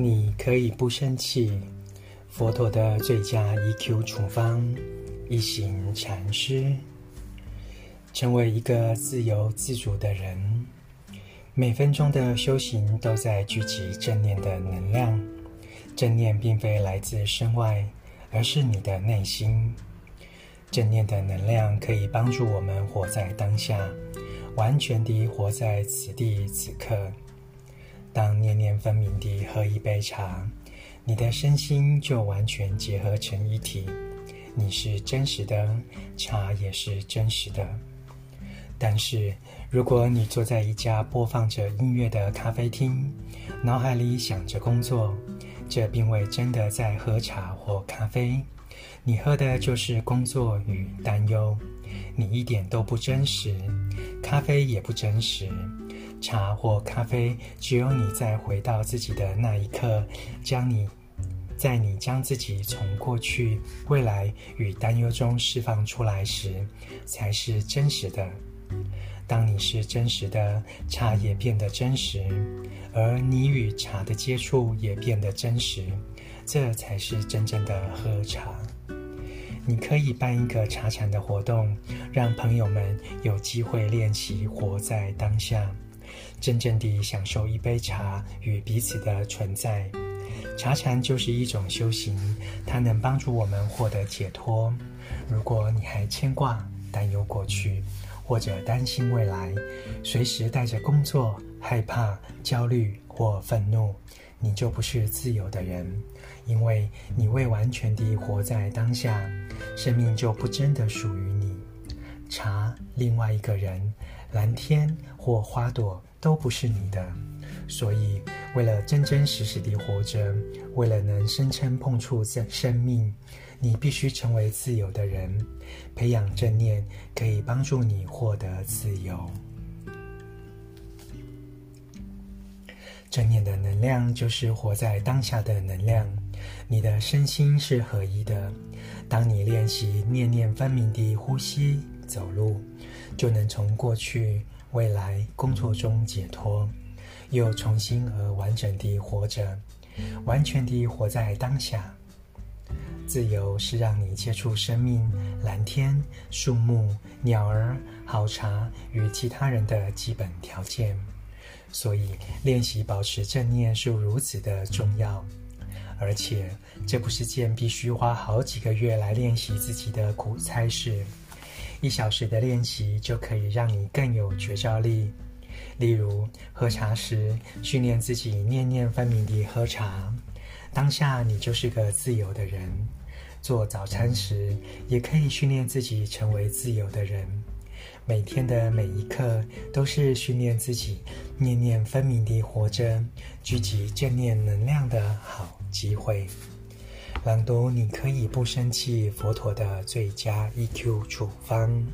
你可以不生气。佛陀的最佳 EQ 处方：一行禅师。成为一个自由自主的人，每分钟的修行都在聚集正念的能量。正念并非来自身外，而是你的内心。正念的能量可以帮助我们活在当下，完全地活在此地此刻。当念念分明地喝一杯茶，你的身心就完全结合成一体。你是真实的，茶也是真实的。但是，如果你坐在一家播放着音乐的咖啡厅，脑海里想着工作，这并未真的在喝茶或咖啡。你喝的就是工作与担忧，你一点都不真实，咖啡也不真实，茶或咖啡，只有你在回到自己的那一刻，将你，在你将自己从过去、未来与担忧中释放出来时，才是真实的。当你是真实的，茶也变得真实，而你与茶的接触也变得真实，这才是真正的喝茶。你可以办一个茶禅的活动，让朋友们有机会练习活在当下，真正地享受一杯茶与彼此的存在。茶禅就是一种修行，它能帮助我们获得解脱。如果你还牵挂、担忧过去，或者担心未来，随时带着工作、害怕、焦虑或愤怒，你就不是自由的人。因为你未完全地活在当下，生命就不真的属于你。茶、另外一个人、蓝天或花朵都不是你的。所以，为了真真实实地活着，为了能声称碰触生生命，你必须成为自由的人。培养正念可以帮助你获得自由。正念的能量就是活在当下的能量。你的身心是合一的。当你练习念念分明地呼吸、走路，就能从过去、未来、工作中解脱，又重新而完整地活着，完全地活在当下。自由是让你接触生命、蓝天、树木、鸟儿、好茶与其他人的基本条件。所以，练习保持正念是如此的重要。而且，这不是件必须花好几个月来练习自己的苦差事。一小时的练习就可以让你更有觉照力。例如，喝茶时训练自己念念分明地喝茶，当下你就是个自由的人。做早餐时，也可以训练自己成为自由的人。每天的每一刻都是训练自己念念分明地活着，聚集正念能量的好机会。朗读，你可以不生气。佛陀的最佳 EQ 处方。